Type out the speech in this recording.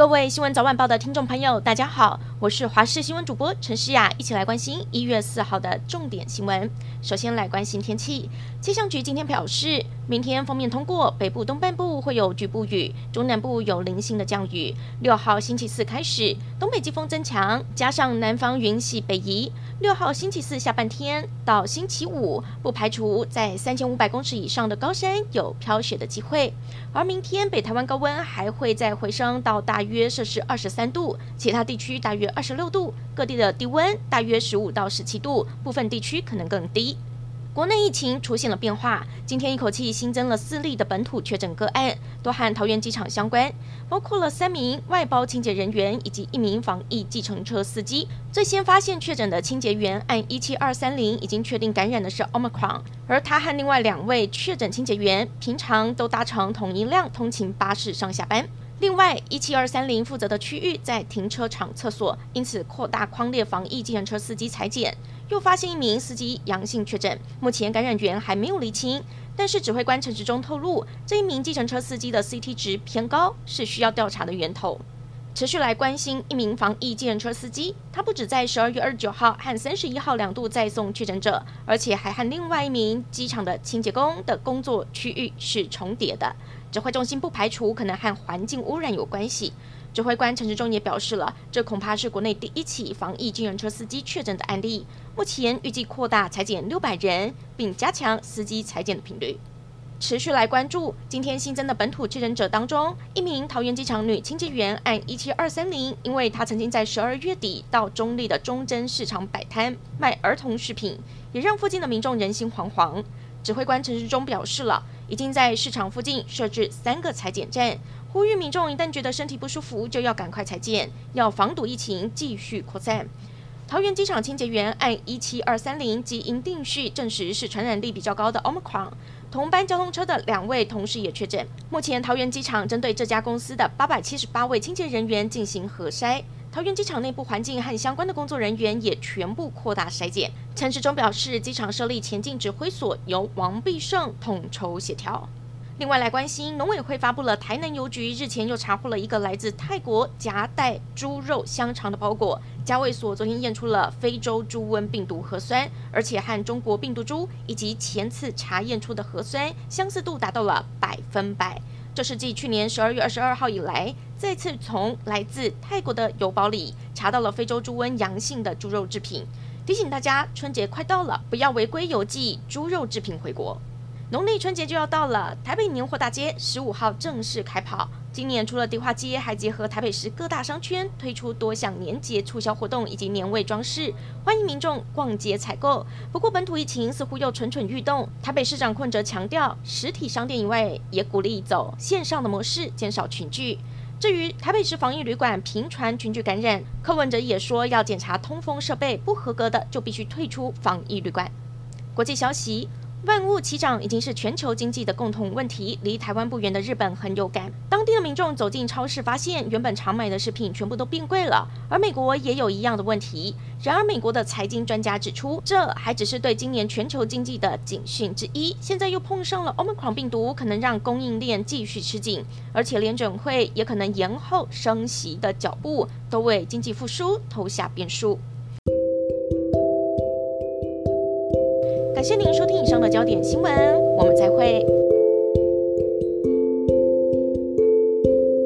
各位新闻早晚报的听众朋友，大家好，我是华视新闻主播陈诗雅，一起来关心一月四号的重点新闻。首先来关心天气，气象局今天表示，明天封面通过北部东半部会有局部雨，中南部有零星的降雨。六号星期四开始，东北季风增强，加上南方云系北移，六号星期四下半天到星期五，不排除在三千五百公尺以上的高山有飘雪的机会。而明天北台湾高温还会再回升到大约。约摄氏二十三度，其他地区大约二十六度，各地的低温大约十五到十七度，部分地区可能更低。国内疫情出现了变化，今天一口气新增了四例的本土确诊个案，都和桃园机场相关，包括了三名外包清洁人员以及一名防疫计程车司机。最先发现确诊的清洁员按一七二三零已经确定感染的是 Omicron，而他和另外两位确诊清洁员平常都搭乘同一辆通勤巴士上下班。另外，一七二三零负责的区域在停车场厕所，因此扩大框列防疫计程车司机裁剪，又发现一名司机阳性确诊。目前感染源还没有厘清，但是指挥官陈时中透露，这一名计程车司机的 CT 值偏高，是需要调查的源头。持续来关心一名防疫计程车司机，他不止在十二月二十九号和三十一号两度再送确诊者，而且还和另外一名机场的清洁工的工作区域是重叠的。指挥中心不排除可能和环境污染有关系。指挥官陈时中也表示了，这恐怕是国内第一起防疫计程车司机确诊的案例。目前预计扩大裁减六百人，并加强司机裁减的频率。持续来关注今天新增的本土确诊者当中，一名桃园机场女清洁员按一七二三零，因为她曾经在十二月底到中坜的忠贞市场摆摊卖儿童饰品，也让附近的民众人心惶惶。指挥官陈时中表示了。已经在市场附近设置三个裁剪站，呼吁民众一旦觉得身体不舒服，就要赶快裁剪，要防堵疫情继续扩散。桃园机场清洁员按一七二三零基因定序证实是传染力比较高的 Omicron，同班交通车的两位同事也确诊。目前桃园机场针对这家公司的八百七十八位清洁人员进行核筛。桃园机场内部环境和相关的工作人员也全部扩大筛检。陈时中表示，机场设立前进指挥所，由王必胜统筹协调。另外来关心，农委会发布了台南邮局日前又查获了一个来自泰国夹带猪肉香肠的包裹，家卫所昨天验出了非洲猪瘟病毒核酸，而且和中国病毒株以及前次查验出的核酸相似度达到了百分百。这是继去年十二月二十二号以来，再次从来自泰国的邮包里查到了非洲猪瘟阳性的猪肉制品。提醒大家，春节快到了，不要违规邮寄猪肉制品回国。农历春节就要到了，台北年货大街十五号正式开跑。今年除了迪化街，还结合台北市各大商圈推出多项年节促销活动以及年味装饰，欢迎民众逛街采购。不过本土疫情似乎又蠢蠢欲动，台北市长柯文哲强调，实体商店以外也鼓励走线上的模式，减少群聚。至于台北市防疫旅馆频传群聚感染，柯文哲也说要检查通风设备不合格的就必须退出防疫旅馆。国际消息。万物齐涨已经是全球经济的共同问题，离台湾不远的日本很有感。当地的民众走进超市，发现原本常买的食品全部都变贵了。而美国也有一样的问题。然而，美国的财经专家指出，这还只是对今年全球经济的警讯之一。现在又碰上了 Omicron 病毒，可能让供应链继续吃紧，而且联准会也可能延后升息的脚步，都为经济复苏投下变数。感谢您收听以上的焦点新闻，我们再会。